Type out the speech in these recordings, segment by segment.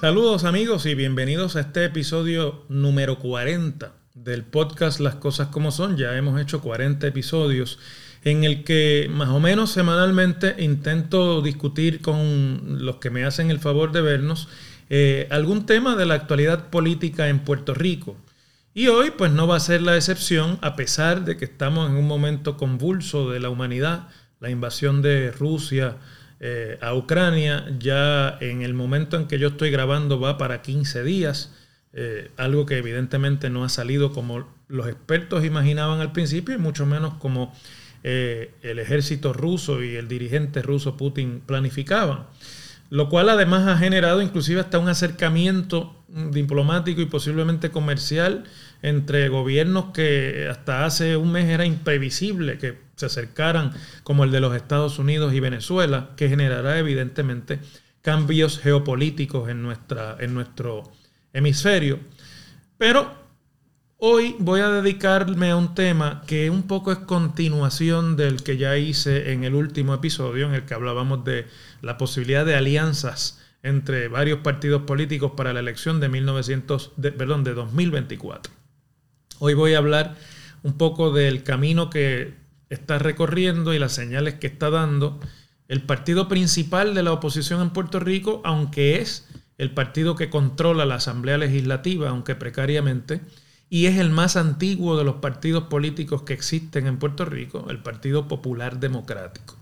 Saludos amigos y bienvenidos a este episodio número 40 del podcast Las Cosas como Son. Ya hemos hecho 40 episodios en el que más o menos semanalmente intento discutir con los que me hacen el favor de vernos eh, algún tema de la actualidad política en Puerto Rico. Y hoy pues no va a ser la excepción a pesar de que estamos en un momento convulso de la humanidad, la invasión de Rusia, eh, a Ucrania. Ya en el momento en que yo estoy grabando va para 15 días, eh, algo que evidentemente no ha salido como los expertos imaginaban al principio y mucho menos como eh, el ejército ruso y el dirigente ruso Putin planificaban. Lo cual además ha generado inclusive hasta un acercamiento diplomático y posiblemente comercial entre gobiernos que hasta hace un mes era imprevisible que se acercaran como el de los Estados Unidos y Venezuela, que generará evidentemente cambios geopolíticos en, nuestra, en nuestro hemisferio. Pero hoy voy a dedicarme a un tema que un poco es continuación del que ya hice en el último episodio, en el que hablábamos de la posibilidad de alianzas entre varios partidos políticos para la elección de, 1900, perdón, de 2024. Hoy voy a hablar un poco del camino que está recorriendo y las señales que está dando el partido principal de la oposición en Puerto Rico, aunque es el partido que controla la Asamblea Legislativa, aunque precariamente, y es el más antiguo de los partidos políticos que existen en Puerto Rico, el Partido Popular Democrático.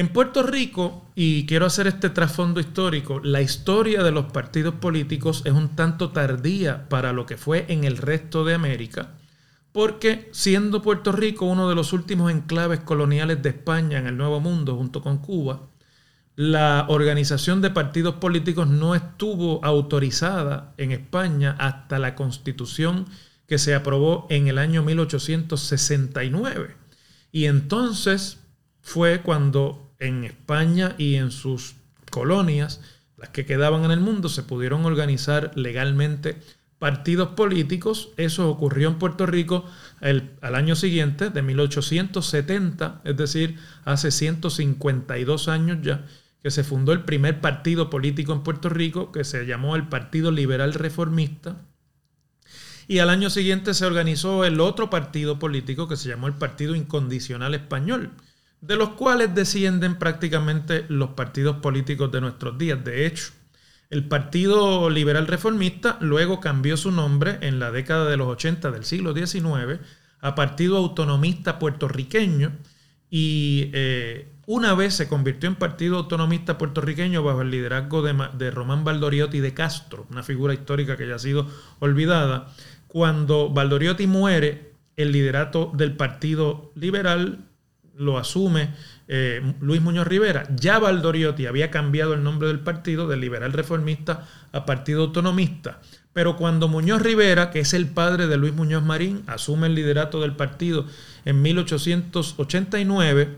En Puerto Rico, y quiero hacer este trasfondo histórico, la historia de los partidos políticos es un tanto tardía para lo que fue en el resto de América, porque siendo Puerto Rico uno de los últimos enclaves coloniales de España en el Nuevo Mundo junto con Cuba, la organización de partidos políticos no estuvo autorizada en España hasta la constitución que se aprobó en el año 1869. Y entonces fue cuando en España y en sus colonias, las que quedaban en el mundo, se pudieron organizar legalmente partidos políticos. Eso ocurrió en Puerto Rico al año siguiente, de 1870, es decir, hace 152 años ya, que se fundó el primer partido político en Puerto Rico, que se llamó el Partido Liberal Reformista. Y al año siguiente se organizó el otro partido político que se llamó el Partido Incondicional Español de los cuales descienden prácticamente los partidos políticos de nuestros días. De hecho, el Partido Liberal Reformista luego cambió su nombre en la década de los 80 del siglo XIX a Partido Autonomista Puertorriqueño y eh, una vez se convirtió en Partido Autonomista Puertorriqueño bajo el liderazgo de, de Román Valdoriotti de Castro, una figura histórica que ya ha sido olvidada. Cuando Valdoriotti muere, el liderato del Partido Liberal lo asume eh, Luis Muñoz Rivera. Ya Valdoriotti había cambiado el nombre del partido de liberal reformista a partido autonomista. Pero cuando Muñoz Rivera, que es el padre de Luis Muñoz Marín, asume el liderato del partido en 1889,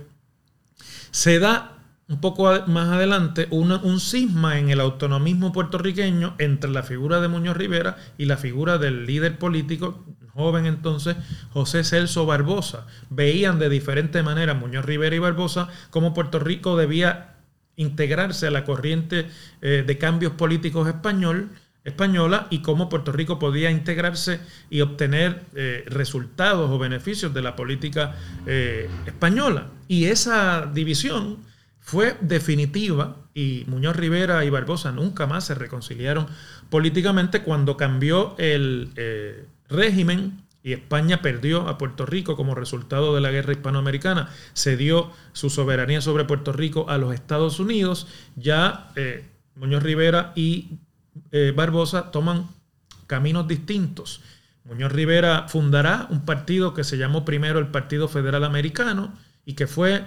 se da un poco más adelante un cisma en el autonomismo puertorriqueño entre la figura de Muñoz Rivera y la figura del líder político joven entonces, José Celso Barbosa. Veían de diferente manera Muñoz Rivera y Barbosa cómo Puerto Rico debía integrarse a la corriente eh, de cambios políticos español, española y cómo Puerto Rico podía integrarse y obtener eh, resultados o beneficios de la política eh, española. Y esa división fue definitiva y Muñoz Rivera y Barbosa nunca más se reconciliaron políticamente cuando cambió el régimen y España perdió a Puerto Rico como resultado de la guerra hispanoamericana, se dio su soberanía sobre Puerto Rico a los Estados Unidos, ya eh, Muñoz Rivera y eh, Barbosa toman caminos distintos. Muñoz Rivera fundará un partido que se llamó primero el Partido Federal Americano y que fue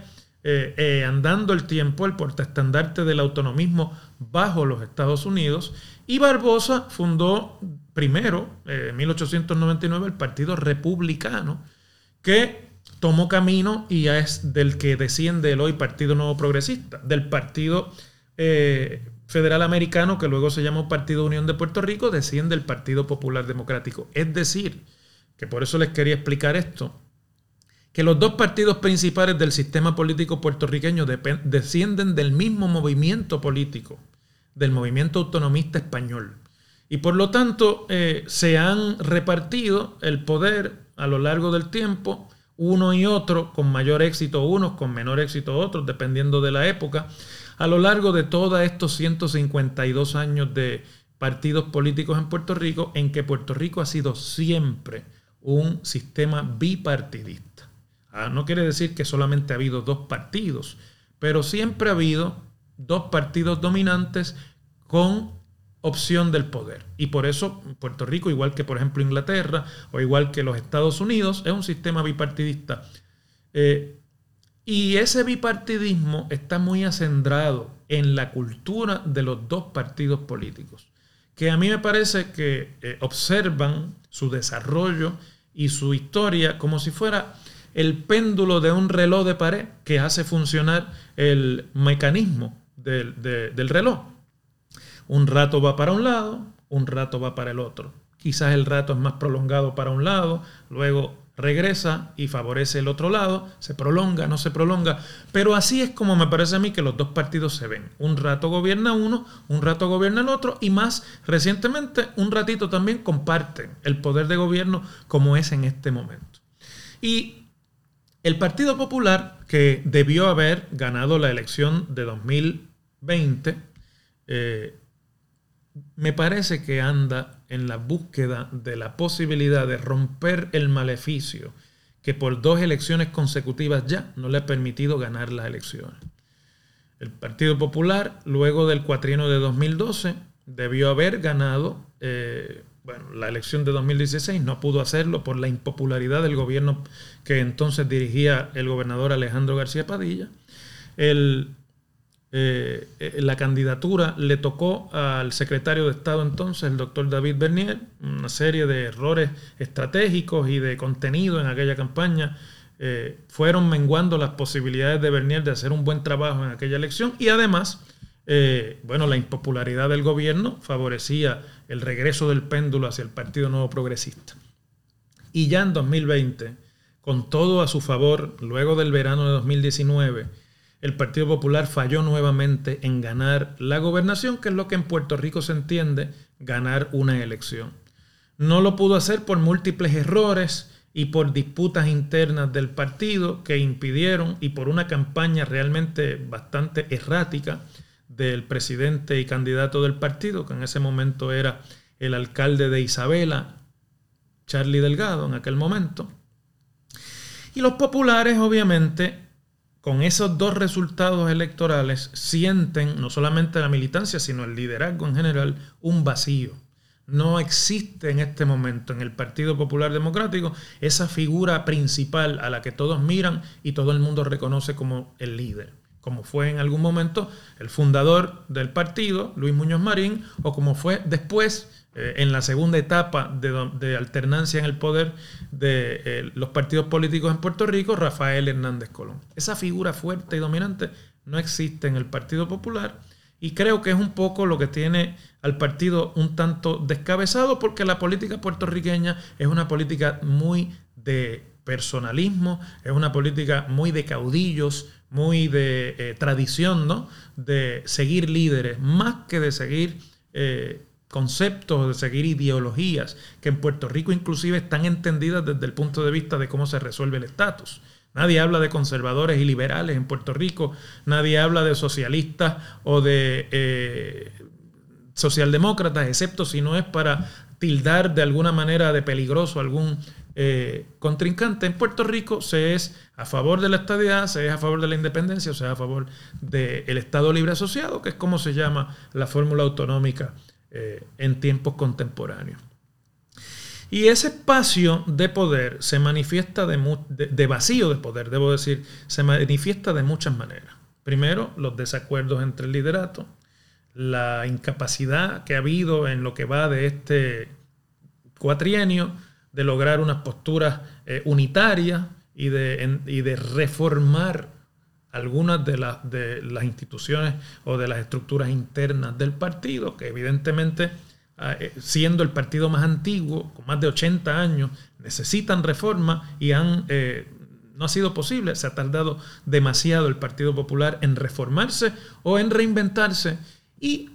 eh, andando el tiempo el portaestandarte del autonomismo bajo los Estados Unidos. Y Barbosa fundó primero, eh, en 1899, el Partido Republicano, que tomó camino y es del que desciende el hoy Partido Nuevo Progresista, del Partido eh, Federal Americano, que luego se llamó Partido Unión de Puerto Rico, desciende el Partido Popular Democrático. Es decir, que por eso les quería explicar esto, que los dos partidos principales del sistema político puertorriqueño descienden del mismo movimiento político, del movimiento autonomista español. Y por lo tanto eh, se han repartido el poder a lo largo del tiempo, uno y otro, con mayor éxito unos, con menor éxito otros, dependiendo de la época, a lo largo de todos estos 152 años de partidos políticos en Puerto Rico, en que Puerto Rico ha sido siempre un sistema bipartidista. Ah, no quiere decir que solamente ha habido dos partidos, pero siempre ha habido dos partidos dominantes con opción del poder. Y por eso Puerto Rico, igual que por ejemplo Inglaterra o igual que los Estados Unidos, es un sistema bipartidista. Eh, y ese bipartidismo está muy acendrado en la cultura de los dos partidos políticos, que a mí me parece que eh, observan su desarrollo y su historia como si fuera el péndulo de un reloj de pared que hace funcionar el mecanismo del reloj. Un rato va para un lado, un rato va para el otro. Quizás el rato es más prolongado para un lado, luego regresa y favorece el otro lado, se prolonga, no se prolonga, pero así es como me parece a mí que los dos partidos se ven. Un rato gobierna uno, un rato gobierna el otro y más recientemente un ratito también comparten el poder de gobierno como es en este momento. Y el Partido Popular, que debió haber ganado la elección de 2020, eh, me parece que anda en la búsqueda de la posibilidad de romper el maleficio que por dos elecciones consecutivas ya no le ha permitido ganar las elecciones. El Partido Popular, luego del cuatrienio de 2012, debió haber ganado eh, bueno, la elección de 2016, no pudo hacerlo por la impopularidad del gobierno que entonces dirigía el gobernador Alejandro García Padilla. El eh, eh, la candidatura le tocó al secretario de Estado entonces, el doctor David Bernier, una serie de errores estratégicos y de contenido en aquella campaña. Eh, fueron menguando las posibilidades de Bernier de hacer un buen trabajo en aquella elección y además, bueno, la impopularidad del gobierno favorecía el regreso del péndulo hacia el Partido Nuevo Progresista. Y ya en 2020, con todo a su favor, luego del verano de 2019, el Partido Popular falló nuevamente en ganar la gobernación, que es lo que en Puerto Rico se entiende ganar una elección. No lo pudo hacer por múltiples errores y por disputas internas del partido que impidieron y por una campaña realmente bastante errática del presidente y candidato del partido, que en ese momento era el alcalde de Isabela, Charlie Delgado, en aquel momento. Y los populares, obviamente, con esos dos resultados electorales sienten no solamente la militancia, sino el liderazgo en general, un vacío. No existe en este momento en el Partido Popular Democrático esa figura principal a la que todos miran y todo el mundo reconoce como el líder, como fue en algún momento el fundador del partido, Luis Muñoz Marín, o como fue después eh, en la segunda etapa de, alternancia en el poder de eh, los partidos políticos en Puerto Rico, Rafael Hernández Colón. Esa figura fuerte y dominante no existe en el Partido Popular y creo que es un poco lo que tiene al partido un tanto descabezado porque la política puertorriqueña es una política muy de personalismo, es una política muy de caudillos, muy de eh, tradición, ¿no? De seguir líderes, más que de seguir conceptos, de seguir ideologías que en Puerto Rico inclusive están entendidas desde el punto de vista de cómo se resuelve el estatus. Nadie habla de conservadores y liberales en Puerto Rico, nadie habla de socialistas o de eh, socialdemócratas, excepto si no es para tildar de alguna manera de peligroso algún eh, contrincante. En Puerto Rico se es a favor de la estadidad, se es a favor de la independencia, o se es a favor del Estado Libre Asociado, que es como se llama la fórmula autonómica eh, en tiempos contemporáneos. Y ese espacio de poder se manifiesta de, vacío de poder, debo decir, se manifiesta de muchas maneras. Primero, los desacuerdos entre el liderato, la incapacidad que ha habido en lo que va de este cuatrienio de lograr unas posturas eh, unitarias y de, y de reformar algunas de, de las instituciones o de las estructuras internas del partido, que evidentemente, ah, eh, siendo el partido más antiguo, con más de 80 años, necesitan reforma y han, eh, no ha sido posible, se ha tardado demasiado el Partido Popular en reformarse o en reinventarse y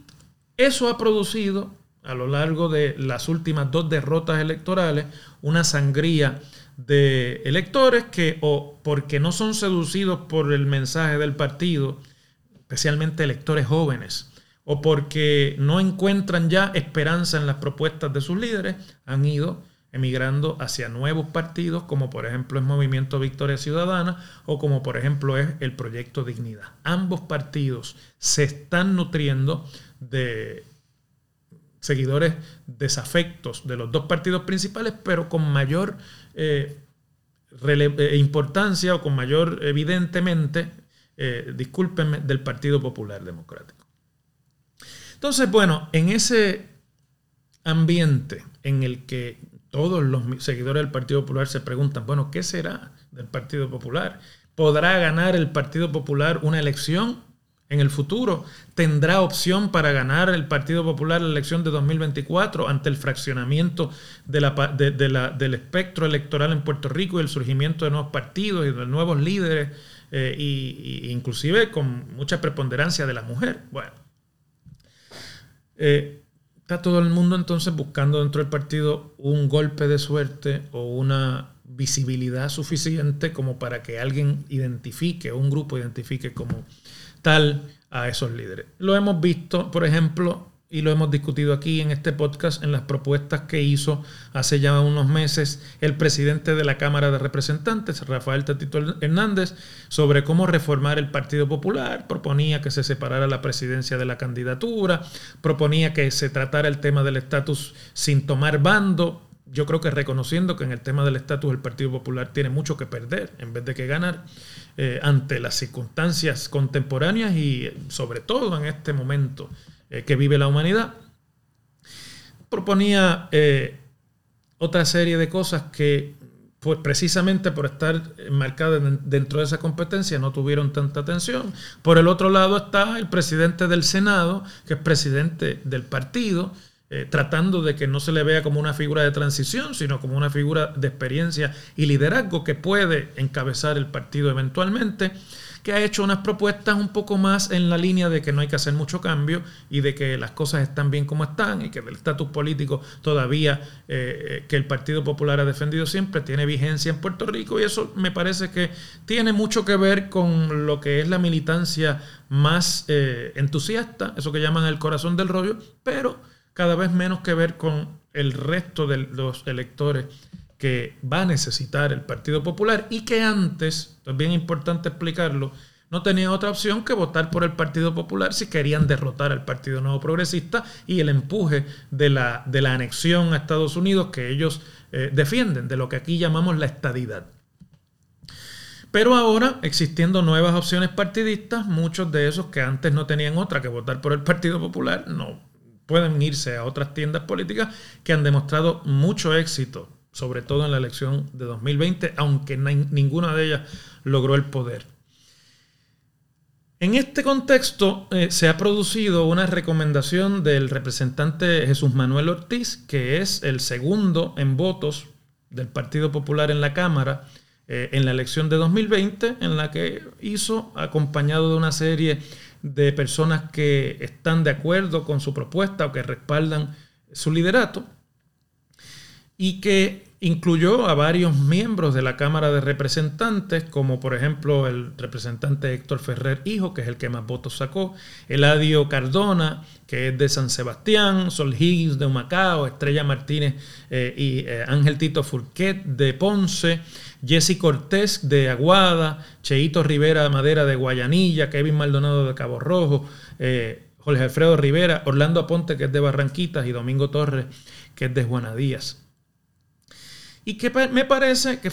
eso ha producido a lo largo de las últimas dos derrotas electorales una sangría de electores que o porque no son seducidos por el mensaje del partido, especialmente electores jóvenes, o porque no encuentran ya esperanza en las propuestas de sus líderes, han ido emigrando hacia nuevos partidos, como por ejemplo es Movimiento Victoria Ciudadana o como por ejemplo es el Proyecto Dignidad. Ambos partidos se están nutriendo de seguidores desafectos de los dos partidos principales, pero con mayor eh, eh, importancia o con mayor, evidentemente, eh, discúlpenme, del Partido Popular Democrático. Entonces, bueno, en ese ambiente en el que todos los seguidores del Partido Popular se preguntan, bueno, ¿qué será del Partido Popular? ¿Podrá ganar el Partido Popular una elección? En el futuro tendrá opción para ganar el Partido Popular la elección de 2024 ante el fraccionamiento del espectro electoral en Puerto Rico y el surgimiento de nuevos partidos y de nuevos líderes, e inclusive con mucha preponderancia de la mujer. Bueno, eh, está todo el mundo entonces buscando dentro del partido un golpe de suerte o una visibilidad suficiente como para que alguien identifique, un grupo identifique como tal a esos líderes. Lo hemos visto, por ejemplo, y lo hemos discutido aquí en este podcast, en las propuestas que hizo hace ya unos meses el presidente de la Cámara de Representantes, Rafael Tatito Hernández, sobre cómo reformar el Partido Popular. Proponía que se separara la presidencia de la candidatura, proponía que se tratara el tema del estatus sin tomar bando. Yo creo que reconociendo que en el tema del estatus el Partido Popular tiene mucho que perder en vez de que ganar. Eh, ante las circunstancias contemporáneas y sobre todo en este momento eh, que vive la humanidad. Proponía eh, otra serie de cosas que pues precisamente por estar marcadas dentro de esa competencia no tuvieron tanta atención. Por el otro lado está el presidente del Senado, que es presidente del partido, eh, tratando de que no se le vea como una figura de transición, sino como una figura de experiencia y liderazgo que puede encabezar el partido eventualmente, que ha hecho unas propuestas un poco más en la línea de que no hay que hacer mucho cambio y de que las cosas están bien como están y que el estatus político todavía eh, que el Partido Popular ha defendido siempre tiene vigencia en Puerto Rico y eso me parece que tiene mucho que ver con lo que es la militancia más eh, entusiasta, eso que llaman el corazón del rollo, pero cada vez menos que ver con el resto de los electores que va a necesitar el Partido Popular y que antes, es bien importante explicarlo, no tenía otra opción que votar por el Partido Popular si querían derrotar al Partido Nuevo Progresista y el empuje de la, de la anexión a Estados Unidos que ellos eh, defienden, de lo que aquí llamamos la estadidad. Pero ahora, existiendo nuevas opciones partidistas, muchos de esos que antes no tenían otra que votar por el Partido Popular, no pueden irse a otras tiendas políticas que han demostrado mucho éxito, sobre todo en la elección de 2020, aunque ninguna de ellas logró el poder. En este contexto eh, se ha producido una recomendación del representante Jesús Manuel Ortiz, que es el segundo en votos del Partido Popular en la Cámara eh, en la elección de 2020, en la que hizo, acompañado de una serie de personas que están de acuerdo con su propuesta o que respaldan su liderato y que incluyó a varios miembros de la Cámara de Representantes, como por ejemplo el representante Héctor Ferrer Hijo, que es el que más votos sacó, Eladio Cardona, que es de San Sebastián, Sol Higgins de Humacao, Estrella Martínez eh, y eh, Ángel Tito Furquet de Ponce, Jesse Cortés de Aguada, Cheito Rivera Madera de Guayanilla, Kevin Maldonado de Cabo Rojo, eh, Jorge Alfredo Rivera, Orlando Aponte, que es de Barranquitas, y Domingo Torres, que es de Juana Díaz. Y que me parece que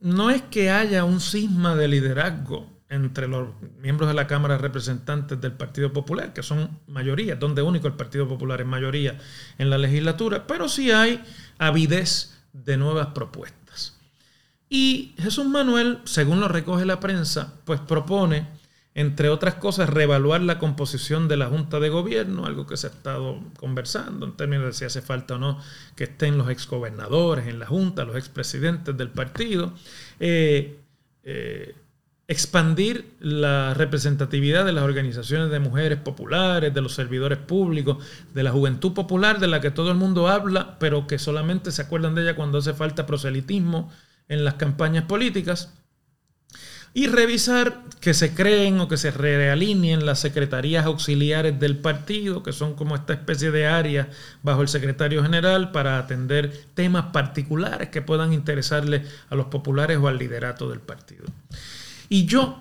no es que haya un cisma de liderazgo entre los miembros de la Cámara de Representantes del Partido Popular, que son mayoría, donde único el Partido Popular es mayoría en la legislatura, pero sí hay avidez de nuevas propuestas. Y Jesús Manuel, según lo recoge la prensa, pues propone, entre otras cosas, reevaluar la composición de la Junta de Gobierno, algo que se ha estado conversando en términos de si hace falta o no que estén los exgobernadores en la Junta, los expresidentes del partido. Eh, eh, expandir la representatividad de las organizaciones de mujeres populares, de los servidores públicos, de la juventud popular, de la que todo el mundo habla, pero que solamente se acuerdan de ella cuando hace falta proselitismo en las campañas políticas. Y revisar que se creen o que se realineen las secretarías auxiliares del partido, que son como esta especie de área bajo el secretario general para atender temas particulares que puedan interesarle a los populares o al liderato del partido. Y yo,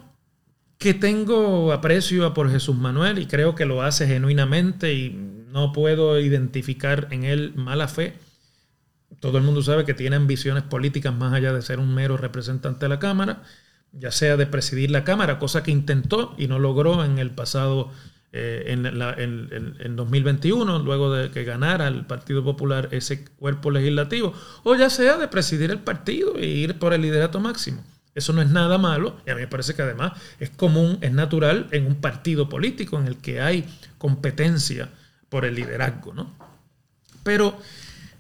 que tengo aprecio por Jesús Manuel y creo que lo hace genuinamente y no puedo identificar en él mala fe, todo el mundo sabe que tiene ambiciones políticas más allá de ser un mero representante de la Cámara, ya sea de presidir la Cámara, cosa que intentó y no logró en el pasado, eh, en, en, 2021, luego de que ganara el Partido Popular ese cuerpo legislativo, o ya sea de presidir el partido e ir por el liderato máximo. Eso no es nada malo y a mí me parece que además es común, es natural en un partido político en el que hay competencia por el liderazgo. ¿no? Pero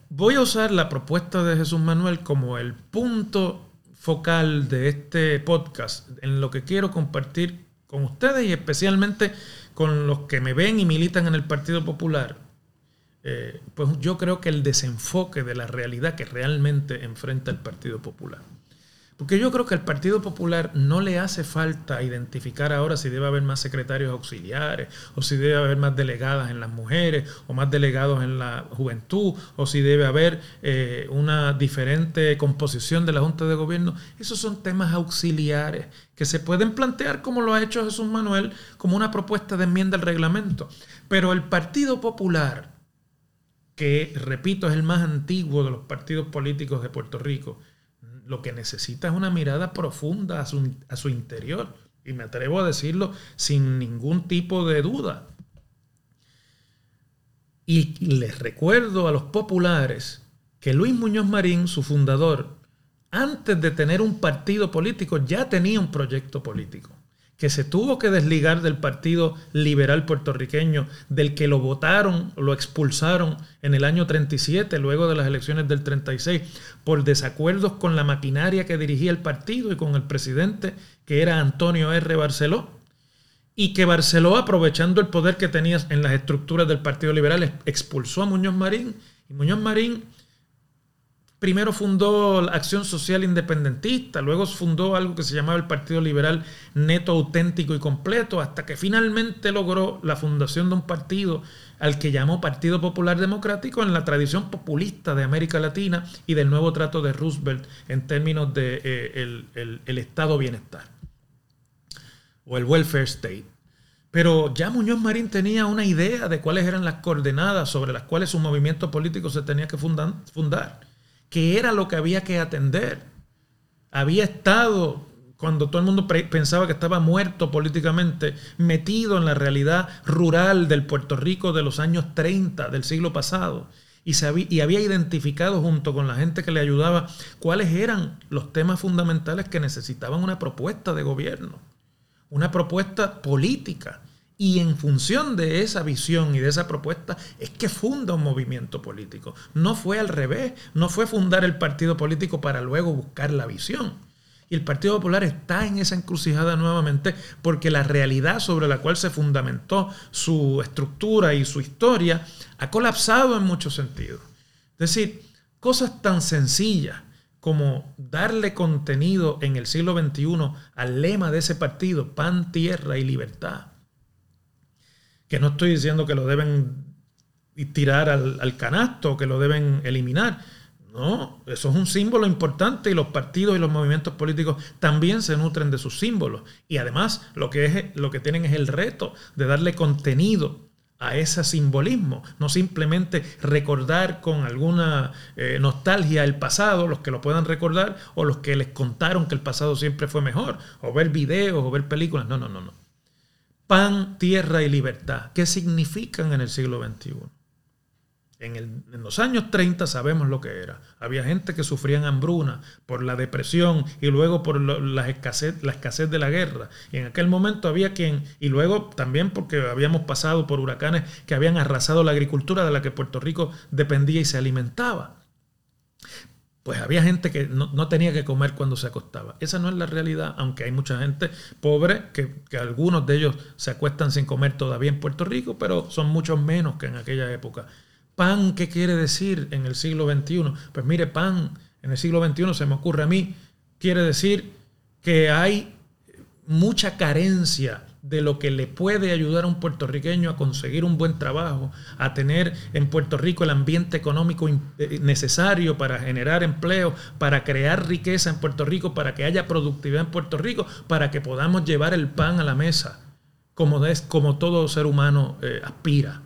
voy a usar la propuesta de Jesús Manuel como el punto focal de este podcast en lo que quiero compartir con ustedes y especialmente con los que me ven y militan en el Partido Popular. Eh, pues yo creo que el desenfoque de la realidad que realmente enfrenta el Partido Popular. Porque yo creo que al Partido Popular no le hace falta identificar ahora si debe haber más secretarios auxiliares, o si debe haber más delegadas en las mujeres, o más delegados en la juventud, o si debe haber eh, una diferente composición de la Junta de Gobierno. Esos son temas auxiliares que se pueden plantear como lo ha hecho Jesús Manuel, como una propuesta de enmienda al reglamento. Pero el Partido Popular, que repito es el más antiguo de los partidos políticos de Puerto Rico, lo que necesita es una mirada profunda a su, interior. Y me atrevo a decirlo sin ningún tipo de duda. Y les recuerdo a los populares que Luis Muñoz Marín, su fundador, antes de tener un partido político, ya tenía un proyecto político que se tuvo que desligar del Partido Liberal puertorriqueño, del que lo votaron, lo expulsaron en el año 37, luego de las elecciones del 36, por desacuerdos con la maquinaria que dirigía el partido y con el presidente, que era Antonio R. Barceló, y que Barceló, aprovechando el poder que tenía en las estructuras del Partido Liberal, expulsó a Muñoz Marín, y Muñoz Marín primero fundó la Acción Social Independentista, luego fundó algo que se llamaba el Partido Liberal Neto, Auténtico y Completo, hasta que finalmente logró la fundación de un partido al que llamó Partido Popular Democrático en la tradición populista de América Latina y del nuevo trato de Roosevelt en términos de eh, el, Estado bienestar o el welfare state. Pero ya Muñoz Marín tenía una idea de cuáles eran las coordenadas sobre las cuales su movimiento político se tenía que fundar que era lo que había que atender. Había estado, cuando todo el mundo pensaba que estaba muerto políticamente, metido en la realidad rural del Puerto Rico de los años 30 del siglo pasado. Y, y había identificado junto con la gente que le ayudaba cuáles eran los temas fundamentales que necesitaban una propuesta de gobierno, una propuesta política y en función de esa visión y de esa propuesta es que funda un movimiento político. No fue al revés, no fue fundar el partido político para luego buscar la visión. Y el Partido Popular está en esa encrucijada nuevamente porque la realidad sobre la cual se fundamentó su estructura y su historia ha colapsado en muchos sentidos. Es decir, cosas tan sencillas como darle contenido en el siglo XXI al lema de ese partido, pan, tierra y libertad que no estoy diciendo que lo deben tirar al, canasto, que lo deben eliminar. No, eso es un símbolo importante y los partidos y los movimientos políticos también se nutren de sus símbolos. Y además lo que, es, lo que tienen es el reto de darle contenido a ese simbolismo, no simplemente recordar con alguna eh, nostalgia el pasado, los que lo puedan recordar, o los que les contaron que el pasado siempre fue mejor, o ver videos o ver películas. No, no, no, no pan, tierra y libertad. ¿Qué significan en el siglo XXI? En, los años 30 sabemos lo que era. Había gente que sufría hambruna por la depresión y luego por la, escasez, la escasez de la guerra. Y en aquel momento había quien, y luego también porque habíamos pasado por huracanes que habían arrasado la agricultura de la que Puerto Rico dependía y se alimentaba. Pues había gente que no, tenía que comer cuando se acostaba. Esa no es la realidad, aunque hay mucha gente pobre que, que algunos de ellos se acuestan sin comer todavía en Puerto Rico, pero son muchos menos que en aquella época. Pan, ¿qué quiere decir en el siglo XXI? Pues mire, pan en el siglo XXI se me ocurre a mí, quiere decir que hay mucha carencia de lo que le puede ayudar a un puertorriqueño a conseguir un buen trabajo, a tener en Puerto Rico el ambiente económico eh, necesario para generar empleo, para crear riqueza en Puerto Rico, para que haya productividad en Puerto Rico, para que podamos llevar el pan a la mesa, como, es, como todo ser humano eh, aspira.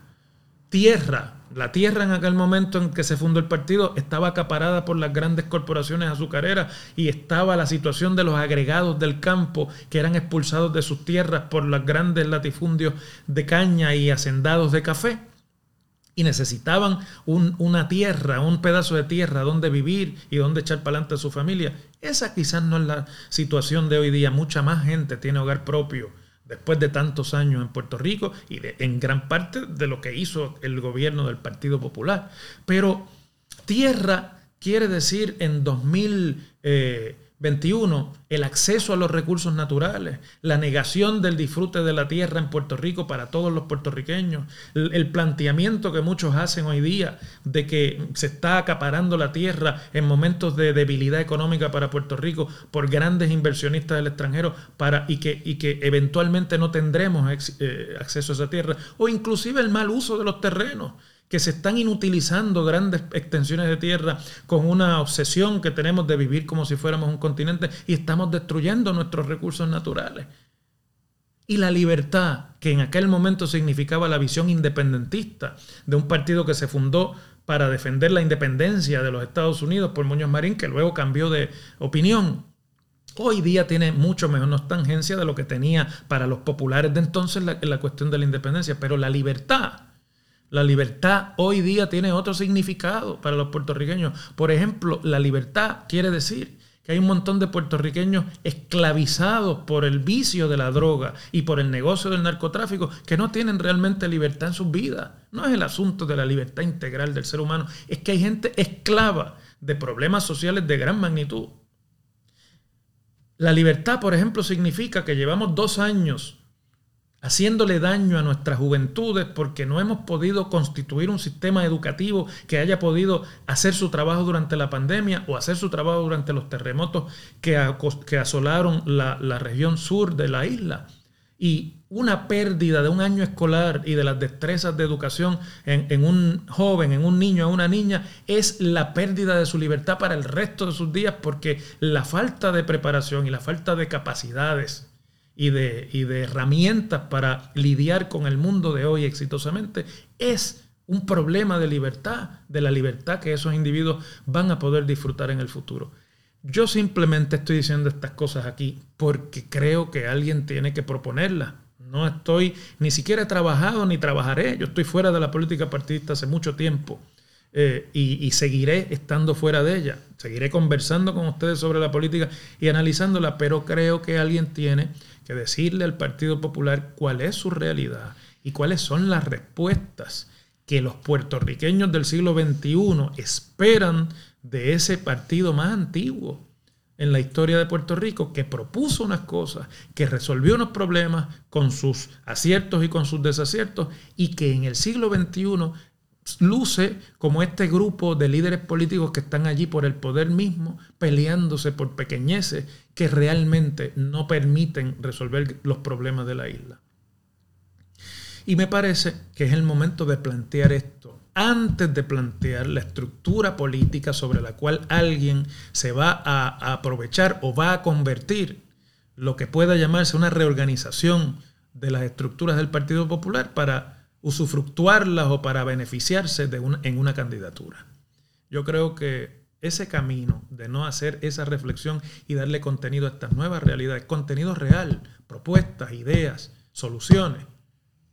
Tierra, la tierra en aquel momento en que se fundó el partido estaba acaparada por las grandes corporaciones azucareras y estaba la situación de los agregados del campo que eran expulsados de sus tierras por los grandes latifundios de caña y hacendados de café. Y necesitaban una tierra, un pedazo de tierra donde vivir y donde echar para adelante a su familia. Esa quizás no es la situación de hoy día. Mucha más gente tiene hogar propio después de tantos años en Puerto Rico y en gran parte de lo que hizo el gobierno del Partido Popular. Pero tierra quiere decir en 2000... 21. El acceso a los recursos naturales, la negación del disfrute de la tierra en Puerto Rico para todos los puertorriqueños, el planteamiento que muchos hacen hoy día de que se está acaparando la tierra en momentos de debilidad económica para Puerto Rico por grandes inversionistas del extranjero para, y, que, y que eventualmente no tendremos eh, acceso a esa tierra, o inclusive el mal uso de los terrenos que se están inutilizando grandes extensiones de tierra con una obsesión que tenemos de vivir como si fuéramos un continente y estamos destruyendo nuestros recursos naturales. Y la libertad, que en aquel momento significaba la visión independentista de un partido que se fundó para defender la independencia de los Estados Unidos por Muñoz Marín, que luego cambió de opinión. Hoy día tiene mucho menos nostalgia de lo que tenía para los populares de entonces la cuestión de la independencia, pero la libertad la libertad hoy día tiene otro significado para los puertorriqueños. Por ejemplo, la libertad quiere decir que hay un montón de puertorriqueños esclavizados por el vicio de la droga y por el negocio del narcotráfico que no tienen realmente libertad en sus vidas. No es el asunto de la libertad integral del ser humano, es que hay gente esclava de problemas sociales de gran magnitud. La libertad, por ejemplo, significa que llevamos dos años haciéndole daño a nuestras juventudes porque no hemos podido constituir un sistema educativo que haya podido hacer su trabajo durante la pandemia o hacer su trabajo durante los terremotos que, asolaron la, región sur de la isla. Y una pérdida de un año escolar y de las destrezas de educación en, en, un joven, en un niño, en una niña, es la pérdida de su libertad para el resto de sus días porque la falta de preparación y la falta de capacidades y de, y de herramientas para lidiar con el mundo de hoy exitosamente, es un problema de libertad, de la libertad que esos individuos van a poder disfrutar en el futuro. Yo simplemente estoy diciendo estas cosas aquí porque creo que alguien tiene que proponerlas. No estoy, ni siquiera he trabajado ni trabajaré. Yo estoy fuera de la política partidista hace mucho tiempo eh, y, y, seguiré estando fuera de ella. Seguiré conversando con ustedes sobre la política y analizándola, pero creo que alguien tiene que decirle al Partido Popular cuál es su realidad y cuáles son las respuestas que los puertorriqueños del siglo XXI esperan de ese partido más antiguo en la historia de Puerto Rico, que propuso unas cosas, que resolvió unos problemas con sus aciertos y con sus desaciertos, y que en el siglo XXI luce como este grupo de líderes políticos que están allí por el poder mismo, peleándose por pequeñeces que realmente no permiten resolver los problemas de la isla. Y me parece que es el momento de plantear esto antes de plantear la estructura política sobre la cual alguien se va a aprovechar o va a convertir lo que pueda llamarse una reorganización de las estructuras del Partido Popular para usufructuarlas o para beneficiarse de en una candidatura. Yo creo que ese camino de no hacer esa reflexión y darle contenido a estas nuevas realidades, contenido real, propuestas, ideas, soluciones,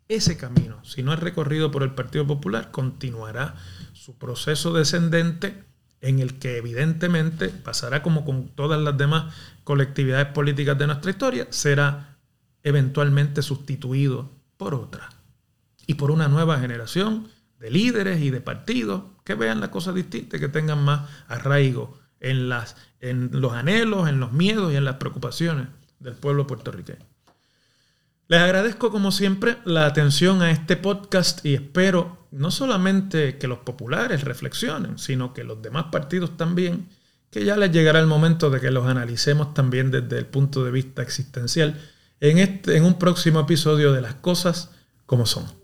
ese camino, si no es recorrido por el Partido Popular, continuará su proceso descendente en el que evidentemente pasará como con todas las demás colectividades políticas de nuestra historia, será eventualmente sustituido por otra y por una nueva generación de líderes y de partidos que vean las cosas distintas, que tengan más arraigo en, las, en los anhelos, en los miedos y en las preocupaciones del pueblo puertorriqueño. Les agradezco como siempre la atención a este podcast y espero no solamente que los populares reflexionen, sino que los demás partidos también, que ya les llegará el momento de que los analicemos también desde el punto de vista existencial en, este, en un próximo episodio de las cosas como son.